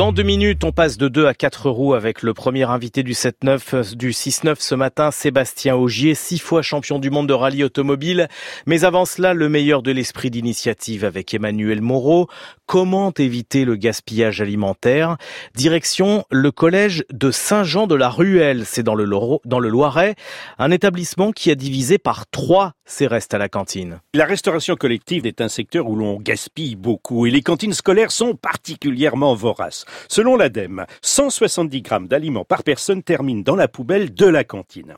Dans deux minutes, on passe de deux à quatre roues avec le premier invité du 7-9, du 6-9 ce matin, Sébastien Augier, six fois champion du monde de rallye automobile. Mais avant cela, le meilleur de l'esprit d'initiative avec Emmanuel Moreau. Comment éviter le gaspillage alimentaire? Direction le collège de Saint-Jean de la Ruelle, c'est dans le, dans le Loiret, un établissement qui a divisé par trois ses restes à la cantine. La restauration collective est un secteur où l'on gaspille beaucoup et les cantines scolaires sont particulièrement voraces. Selon l'ADEME, 170 grammes d'aliments par personne terminent dans la poubelle de la cantine.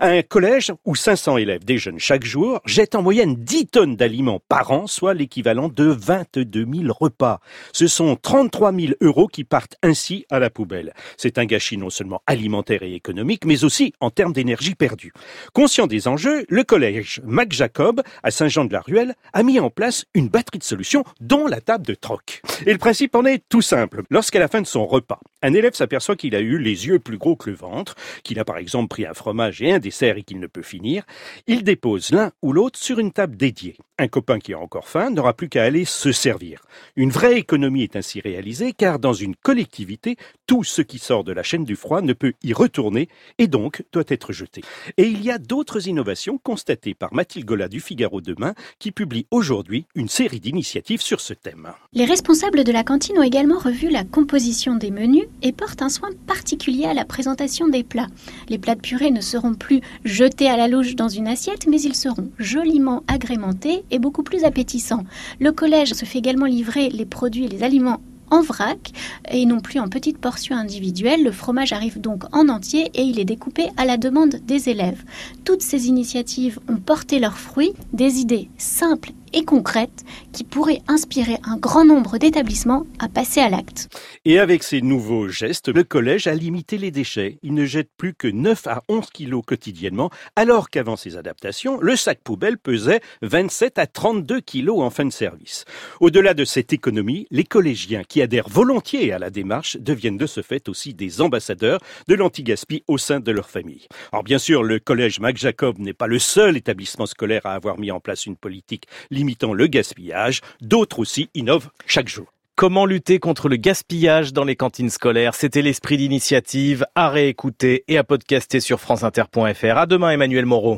Un collège où 500 élèves déjeunent chaque jour jette en moyenne 10 tonnes d'aliments par an, soit l'équivalent de 22 000 repas. Ce sont 33 000 euros qui partent ainsi à la poubelle. C'est un gâchis non seulement alimentaire et économique, mais aussi en termes d'énergie perdue. Conscient des enjeux, le collège Mac Jacob, à Saint-Jean-de-la-Ruelle, a mis en place une batterie de solutions, dont la table de troc. Et le principe en est tout simple. Lorsqu'à la fin de son repas, un élève s'aperçoit qu'il a eu les yeux plus gros que le ventre, qu'il a par exemple pris un fromage et un dessert et qu'il ne peut finir, il dépose l'un ou l'autre sur une table dédiée. Un copain qui a encore faim n'aura plus qu'à aller se servir. Une vraie économie est ainsi réalisée car dans une collectivité, tout ce qui sort de la chaîne du froid ne peut y retourner et donc doit être jeté. Et il y a d'autres innovations constatées par Mathilde Gola du Figaro Demain qui publie aujourd'hui une série d'initiatives sur ce thème. Les responsables de la cantine ont également revu la composition des menus et portent un soin particulier à la présentation des plats. Les plats de purée ne seront plus jetés à la louche dans une assiette, mais ils seront joliment agrémentés et beaucoup plus appétissants. Le collège se fait également livrer les produits et les aliments en vrac et non plus en petites portions individuelles. Le fromage arrive donc en entier et il est découpé à la demande des élèves. Toutes ces initiatives ont porté leurs fruits, des idées simples et concrètes qui pourraient inspirer un grand nombre d'établissements à passer à l'acte. Et avec ces nouveaux gestes, le collège a limité les déchets. Il ne jette plus que 9 à 11 kilos quotidiennement, alors qu'avant ces adaptations, le sac poubelle pesait 27 à 32 kilos en fin de service. Au-delà de cette économie, les collégiens qui adhèrent volontiers à la démarche deviennent de ce fait aussi des ambassadeurs de l'anti-gaspi au sein de leur famille. Alors bien sûr, le collège Mac Jacob n'est pas le seul établissement scolaire à avoir mis en place une politique limitant le gaspillage. D'autres aussi innovent chaque jour. Comment lutter contre le gaspillage dans les cantines scolaires? C'était l'esprit d'initiative à réécouter et à podcaster sur franceinter.fr. À demain Emmanuel Moreau.